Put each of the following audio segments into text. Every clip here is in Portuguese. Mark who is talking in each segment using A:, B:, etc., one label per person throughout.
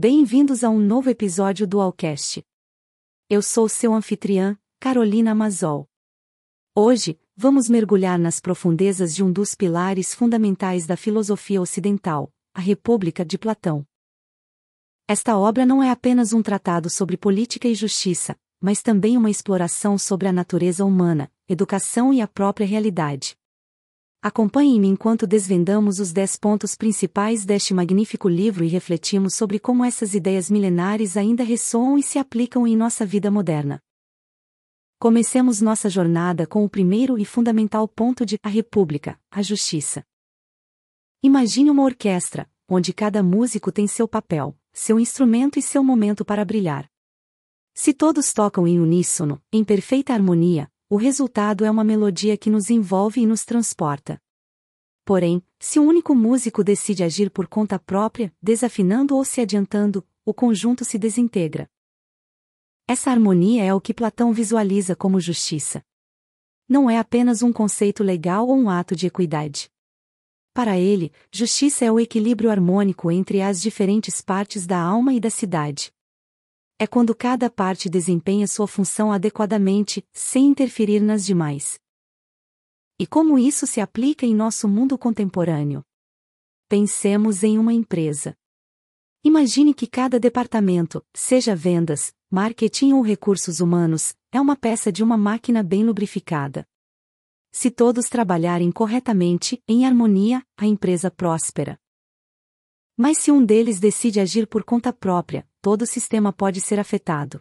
A: bem-vindos a um novo episódio do Alcast. Eu sou seu anfitriã, Carolina Mazol. Hoje, vamos mergulhar nas profundezas de um dos pilares fundamentais da filosofia ocidental, a República de Platão. Esta obra não é apenas um tratado sobre política e justiça, mas também uma exploração sobre a natureza humana, educação e a própria realidade. Acompanhe-me enquanto desvendamos os dez pontos principais deste magnífico livro e refletimos sobre como essas ideias milenares ainda ressoam e se aplicam em nossa vida moderna. Comecemos nossa jornada com o primeiro e fundamental ponto de A República, a Justiça. Imagine uma orquestra, onde cada músico tem seu papel, seu instrumento e seu momento para brilhar. Se todos tocam em uníssono, em perfeita harmonia, o resultado é uma melodia que nos envolve e nos transporta. Porém, se um único músico decide agir por conta própria, desafinando ou se adiantando, o conjunto se desintegra. Essa harmonia é o que Platão visualiza como justiça. Não é apenas um conceito legal ou um ato de equidade. Para ele, justiça é o equilíbrio harmônico entre as diferentes partes da alma e da cidade é quando cada parte desempenha sua função adequadamente, sem interferir nas demais. E como isso se aplica em nosso mundo contemporâneo? Pensemos em uma empresa. Imagine que cada departamento, seja vendas, marketing ou recursos humanos, é uma peça de uma máquina bem lubrificada. Se todos trabalharem corretamente, em harmonia, a empresa próspera. Mas se um deles decide agir por conta própria, todo o sistema pode ser afetado.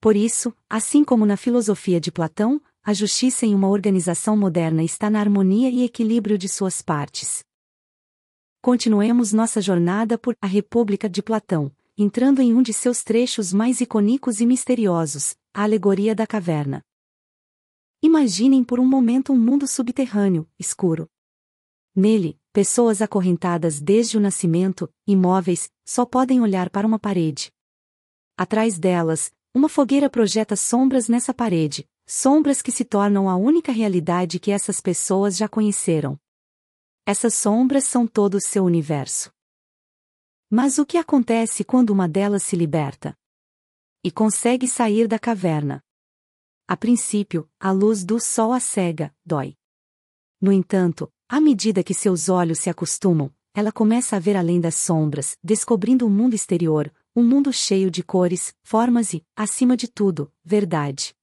A: Por isso, assim como na filosofia de Platão, a justiça em uma organização moderna está na harmonia e equilíbrio de suas partes. Continuemos nossa jornada por A República de Platão, entrando em um de seus trechos mais icônicos e misteriosos, a alegoria da caverna. Imaginem por um momento um mundo subterrâneo, escuro. Nele, pessoas acorrentadas desde o nascimento, imóveis, só podem olhar para uma parede. Atrás delas, uma fogueira projeta sombras nessa parede, sombras que se tornam a única realidade que essas pessoas já conheceram. Essas sombras são todo o seu universo. Mas o que acontece quando uma delas se liberta? E consegue sair da caverna. A princípio, a luz do sol a cega, dói. No entanto, à medida que seus olhos se acostumam, ela começa a ver além das sombras, descobrindo um mundo exterior, um mundo cheio de cores, formas e, acima de tudo, verdade.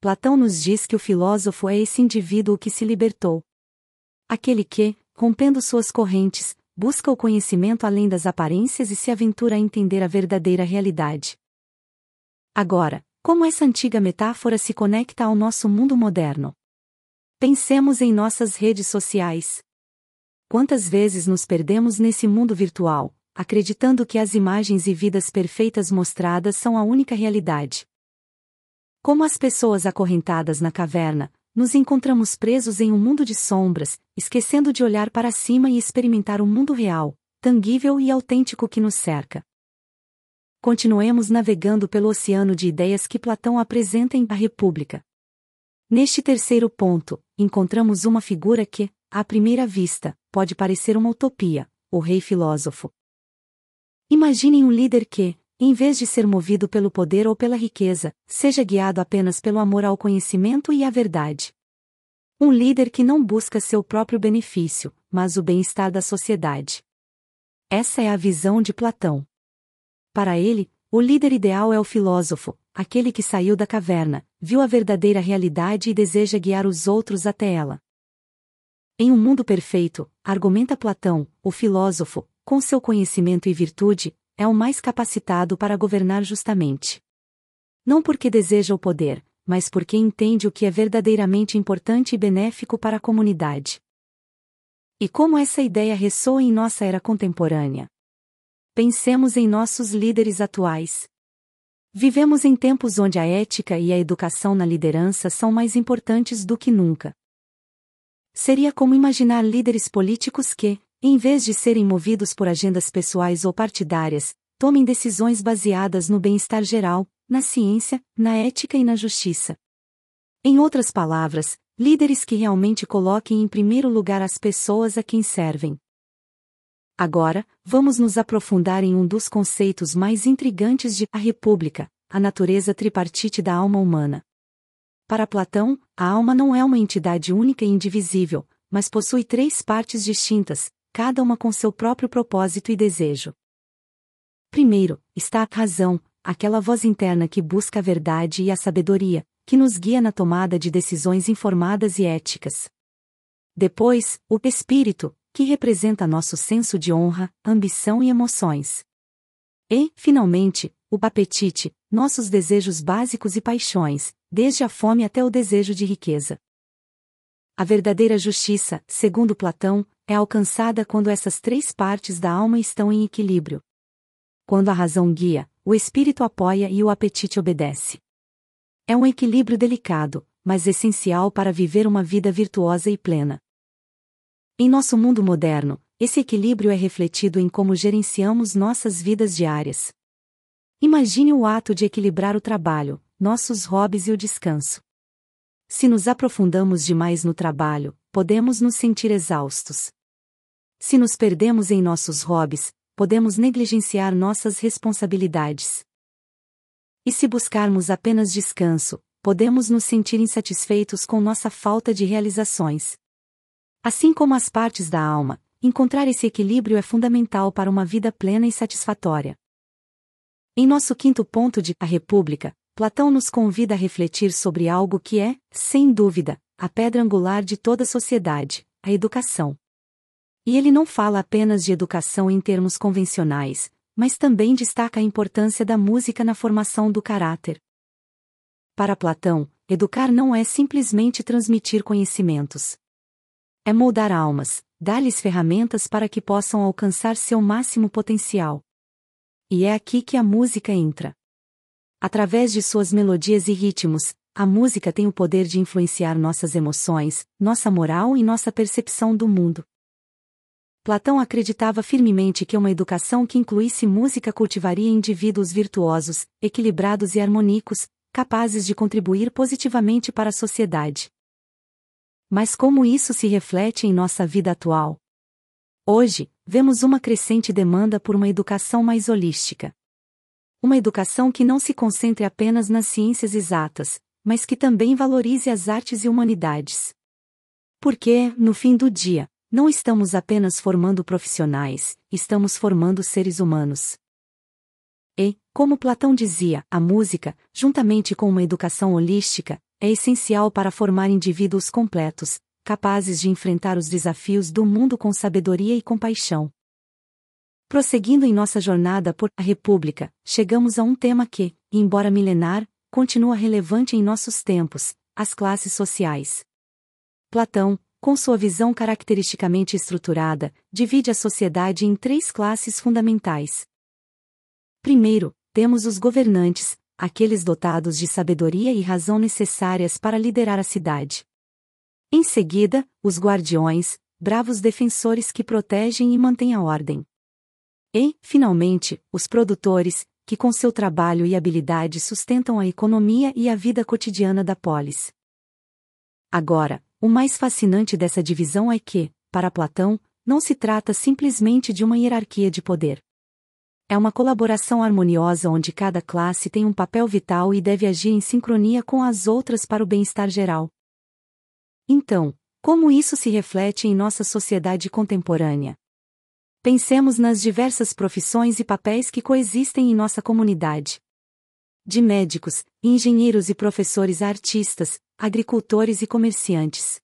A: Platão nos diz que o filósofo é esse indivíduo que se libertou. Aquele que, rompendo suas correntes, busca o conhecimento além das aparências e se aventura a entender a verdadeira realidade. Agora, como essa antiga metáfora se conecta ao nosso mundo moderno? Pensemos em nossas redes sociais. Quantas vezes nos perdemos nesse mundo virtual, acreditando que as imagens e vidas perfeitas mostradas são a única realidade? Como as pessoas acorrentadas na caverna, nos encontramos presos em um mundo de sombras, esquecendo de olhar para cima e experimentar o um mundo real, tangível e autêntico que nos cerca. Continuemos navegando pelo oceano de ideias que Platão apresenta em A República. Neste terceiro ponto, encontramos uma figura que, à primeira vista, pode parecer uma utopia, o rei filósofo. Imaginem um líder que, em vez de ser movido pelo poder ou pela riqueza, seja guiado apenas pelo amor ao conhecimento e à verdade. Um líder que não busca seu próprio benefício, mas o bem-estar da sociedade. Essa é a visão de Platão. Para ele, o líder ideal é o filósofo, aquele que saiu da caverna, viu a verdadeira realidade e deseja guiar os outros até ela. Em um mundo perfeito, argumenta Platão, o filósofo, com seu conhecimento e virtude, é o mais capacitado para governar justamente. Não porque deseja o poder, mas porque entende o que é verdadeiramente importante e benéfico para a comunidade. E como essa ideia ressoa em nossa era contemporânea? Pensemos em nossos líderes atuais. Vivemos em tempos onde a ética e a educação na liderança são mais importantes do que nunca. Seria como imaginar líderes políticos que, em vez de serem movidos por agendas pessoais ou partidárias, tomem decisões baseadas no bem-estar geral, na ciência, na ética e na justiça. Em outras palavras, líderes que realmente coloquem em primeiro lugar as pessoas a quem servem. Agora, vamos nos aprofundar em um dos conceitos mais intrigantes de A República, a natureza tripartite da alma humana. Para Platão, a alma não é uma entidade única e indivisível, mas possui três partes distintas, cada uma com seu próprio propósito e desejo. Primeiro, está a razão, aquela voz interna que busca a verdade e a sabedoria, que nos guia na tomada de decisões informadas e éticas. Depois, o espírito, que representa nosso senso de honra, ambição e emoções. E, finalmente, o apetite, nossos desejos básicos e paixões, desde a fome até o desejo de riqueza. A verdadeira justiça, segundo Platão, é alcançada quando essas três partes da alma estão em equilíbrio. Quando a razão guia, o espírito apoia e o apetite obedece. É um equilíbrio delicado, mas essencial para viver uma vida virtuosa e plena. Em nosso mundo moderno, esse equilíbrio é refletido em como gerenciamos nossas vidas diárias. Imagine o ato de equilibrar o trabalho, nossos hobbies e o descanso. Se nos aprofundamos demais no trabalho, podemos nos sentir exaustos. Se nos perdemos em nossos hobbies, podemos negligenciar nossas responsabilidades. E se buscarmos apenas descanso, podemos nos sentir insatisfeitos com nossa falta de realizações. Assim como as partes da alma, encontrar esse equilíbrio é fundamental para uma vida plena e satisfatória. Em nosso quinto ponto de A República, Platão nos convida a refletir sobre algo que é, sem dúvida, a pedra angular de toda sociedade, a educação. E ele não fala apenas de educação em termos convencionais, mas também destaca a importância da música na formação do caráter. Para Platão, educar não é simplesmente transmitir conhecimentos. É moldar almas, dar-lhes ferramentas para que possam alcançar seu máximo potencial. E é aqui que a música entra. Através de suas melodias e ritmos, a música tem o poder de influenciar nossas emoções, nossa moral e nossa percepção do mundo. Platão acreditava firmemente que uma educação que incluísse música cultivaria indivíduos virtuosos, equilibrados e harmônicos, capazes de contribuir positivamente para a sociedade. Mas como isso se reflete em nossa vida atual? Hoje, vemos uma crescente demanda por uma educação mais holística. Uma educação que não se concentre apenas nas ciências exatas, mas que também valorize as artes e humanidades. Porque, no fim do dia, não estamos apenas formando profissionais, estamos formando seres humanos. E, como Platão dizia, a música, juntamente com uma educação holística, é essencial para formar indivíduos completos, capazes de enfrentar os desafios do mundo com sabedoria e compaixão. Prosseguindo em nossa jornada por a República, chegamos a um tema que, embora milenar, continua relevante em nossos tempos: as classes sociais. Platão, com sua visão caracteristicamente estruturada, divide a sociedade em três classes fundamentais. Primeiro, temos os governantes, aqueles dotados de sabedoria e razão necessárias para liderar a cidade. Em seguida, os guardiões, bravos defensores que protegem e mantêm a ordem. E, finalmente, os produtores, que com seu trabalho e habilidade sustentam a economia e a vida cotidiana da polis. Agora, o mais fascinante dessa divisão é que, para Platão, não se trata simplesmente de uma hierarquia de poder. É uma colaboração harmoniosa onde cada classe tem um papel vital e deve agir em sincronia com as outras para o bem-estar geral. Então, como isso se reflete em nossa sociedade contemporânea? Pensemos nas diversas profissões e papéis que coexistem em nossa comunidade. De médicos, engenheiros e professores a artistas, agricultores e comerciantes.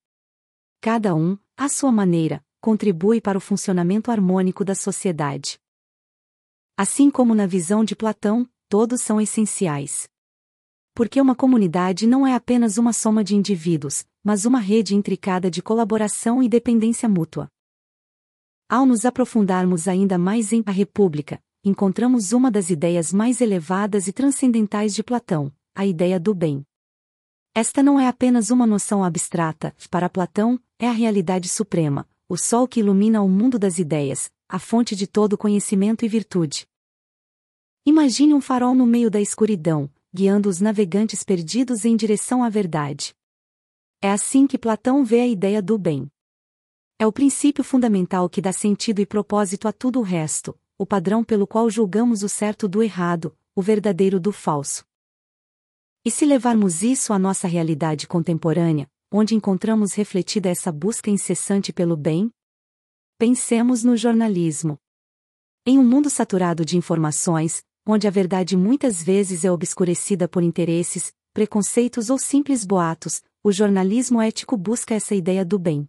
A: Cada um, à sua maneira, contribui para o funcionamento harmônico da sociedade. Assim como na visão de Platão, todos são essenciais. Porque uma comunidade não é apenas uma soma de indivíduos, mas uma rede intricada de colaboração e dependência mútua. Ao nos aprofundarmos ainda mais em A República, encontramos uma das ideias mais elevadas e transcendentais de Platão, a ideia do bem. Esta não é apenas uma noção abstrata, para Platão, é a realidade suprema, o sol que ilumina o mundo das ideias, a fonte de todo conhecimento e virtude. Imagine um farol no meio da escuridão, guiando os navegantes perdidos em direção à verdade. É assim que Platão vê a ideia do bem. É o princípio fundamental que dá sentido e propósito a tudo o resto, o padrão pelo qual julgamos o certo do errado, o verdadeiro do falso. E se levarmos isso à nossa realidade contemporânea, onde encontramos refletida essa busca incessante pelo bem? Pensemos no jornalismo. Em um mundo saturado de informações, onde a verdade muitas vezes é obscurecida por interesses, preconceitos ou simples boatos, o jornalismo ético busca essa ideia do bem.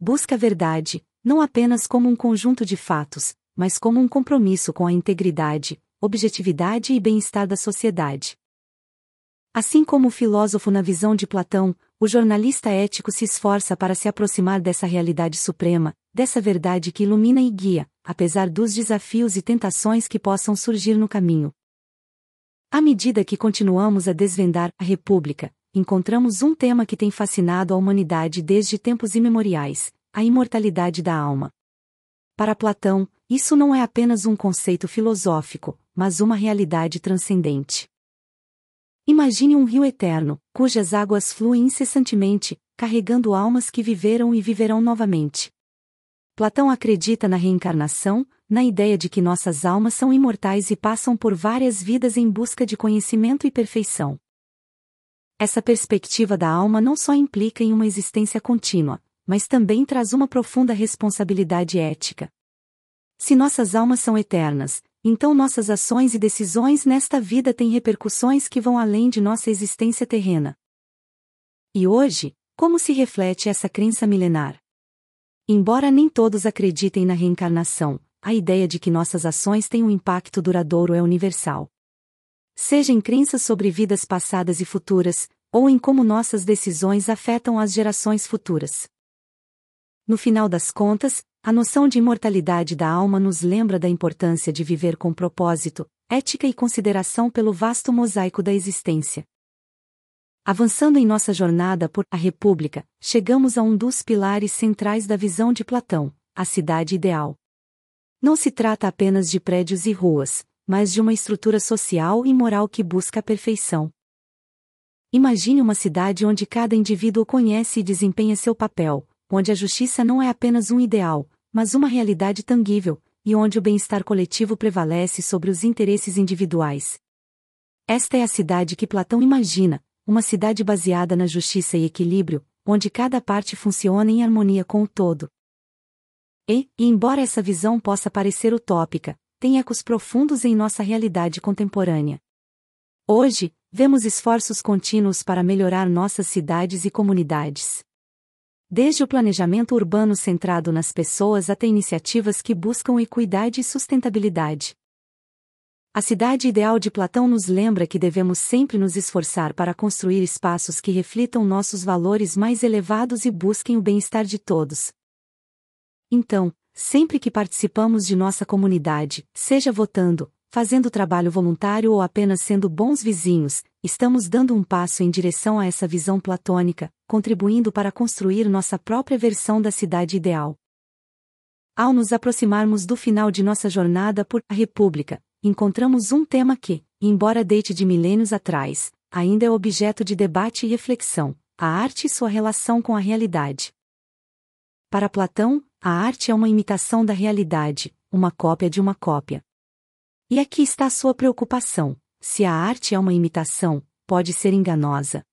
A: Busca a verdade, não apenas como um conjunto de fatos, mas como um compromisso com a integridade, objetividade e bem-estar da sociedade. Assim como o filósofo na visão de Platão, o jornalista ético se esforça para se aproximar dessa realidade suprema, dessa verdade que ilumina e guia, apesar dos desafios e tentações que possam surgir no caminho. À medida que continuamos a desvendar a República, encontramos um tema que tem fascinado a humanidade desde tempos imemoriais: a imortalidade da alma. Para Platão, isso não é apenas um conceito filosófico, mas uma realidade transcendente. Imagine um rio eterno, cujas águas fluem incessantemente, carregando almas que viveram e viverão novamente. Platão acredita na reencarnação, na ideia de que nossas almas são imortais e passam por várias vidas em busca de conhecimento e perfeição. Essa perspectiva da alma não só implica em uma existência contínua, mas também traz uma profunda responsabilidade ética. Se nossas almas são eternas, então nossas ações e decisões nesta vida têm repercussões que vão além de nossa existência terrena. E hoje, como se reflete essa crença milenar? Embora nem todos acreditem na reencarnação, a ideia de que nossas ações têm um impacto duradouro é universal. Seja em crenças sobre vidas passadas e futuras, ou em como nossas decisões afetam as gerações futuras. No final das contas, a noção de imortalidade da alma nos lembra da importância de viver com propósito, ética e consideração pelo vasto mosaico da existência. Avançando em nossa jornada por a República, chegamos a um dos pilares centrais da visão de Platão, a cidade ideal. Não se trata apenas de prédios e ruas, mas de uma estrutura social e moral que busca a perfeição. Imagine uma cidade onde cada indivíduo conhece e desempenha seu papel, onde a justiça não é apenas um ideal, mas uma realidade tangível, e onde o bem-estar coletivo prevalece sobre os interesses individuais. Esta é a cidade que Platão imagina, uma cidade baseada na justiça e equilíbrio, onde cada parte funciona em harmonia com o todo. E, embora essa visão possa parecer utópica, tem ecos profundos em nossa realidade contemporânea. Hoje, vemos esforços contínuos para melhorar nossas cidades e comunidades. Desde o planejamento urbano centrado nas pessoas até iniciativas que buscam equidade e sustentabilidade. A cidade ideal de Platão nos lembra que devemos sempre nos esforçar para construir espaços que reflitam nossos valores mais elevados e busquem o bem-estar de todos. Então, sempre que participamos de nossa comunidade, seja votando, fazendo trabalho voluntário ou apenas sendo bons vizinhos, estamos dando um passo em direção a essa visão platônica, contribuindo para construir nossa própria versão da cidade ideal. Ao nos aproximarmos do final de nossa jornada por a República, encontramos um tema que, embora date de milênios atrás, ainda é objeto de debate e reflexão: a arte e sua relação com a realidade. Para Platão, a arte é uma imitação da realidade, uma cópia de uma cópia. E aqui está a sua preocupação: se a arte é uma imitação, pode ser enganosa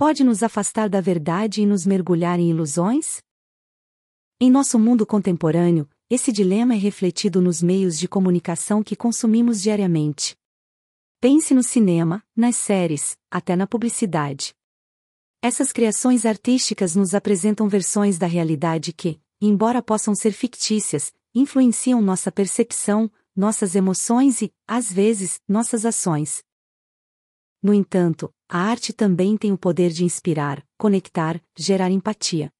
A: pode nos afastar da verdade e nos mergulhar em ilusões? Em nosso mundo contemporâneo, esse dilema é refletido nos meios de comunicação que consumimos diariamente. Pense no cinema, nas séries, até na publicidade. Essas criações artísticas nos apresentam versões da realidade que, embora possam ser fictícias, influenciam nossa percepção, nossas emoções e, às vezes, nossas ações. No entanto, a arte também tem o poder de inspirar, conectar, gerar empatia.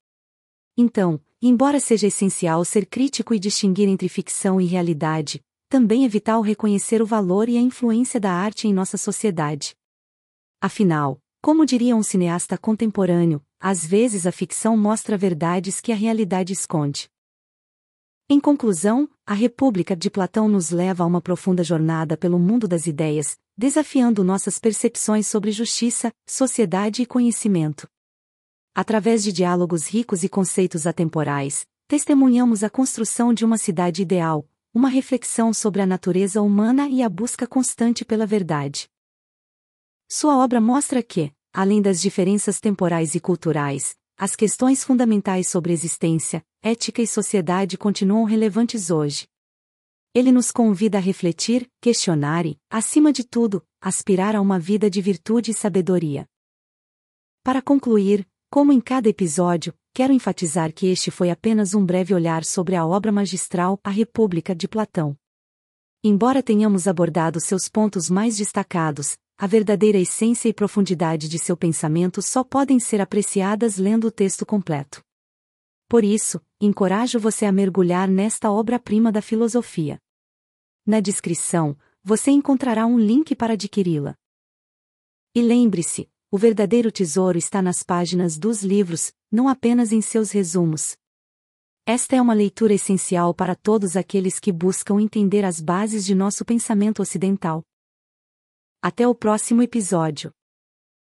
A: Então, embora seja essencial ser crítico e distinguir entre ficção e realidade, também é vital reconhecer o valor e a influência da arte em nossa sociedade. Afinal, como diria um cineasta contemporâneo, às vezes a ficção mostra verdades que a realidade esconde. Em conclusão, a República de Platão nos leva a uma profunda jornada pelo mundo das ideias, desafiando nossas percepções sobre justiça, sociedade e conhecimento. Através de diálogos ricos e conceitos atemporais, testemunhamos a construção de uma cidade ideal, uma reflexão sobre a natureza humana e a busca constante pela verdade. Sua obra mostra que, além das diferenças temporais e culturais, as questões fundamentais sobre existência, ética e sociedade continuam relevantes hoje. Ele nos convida a refletir, questionar e, acima de tudo, aspirar a uma vida de virtude e sabedoria. Para concluir, como em cada episódio, quero enfatizar que este foi apenas um breve olhar sobre a obra magistral A República de Platão. Embora tenhamos abordado seus pontos mais destacados, a verdadeira essência e profundidade de seu pensamento só podem ser apreciadas lendo o texto completo. Por isso, encorajo você a mergulhar nesta obra-prima da filosofia. Na descrição, você encontrará um link para adquiri-la. E lembre-se, o verdadeiro tesouro está nas páginas dos livros, não apenas em seus resumos. Esta é uma leitura essencial para todos aqueles que buscam entender as bases de nosso pensamento ocidental. Até o próximo episódio.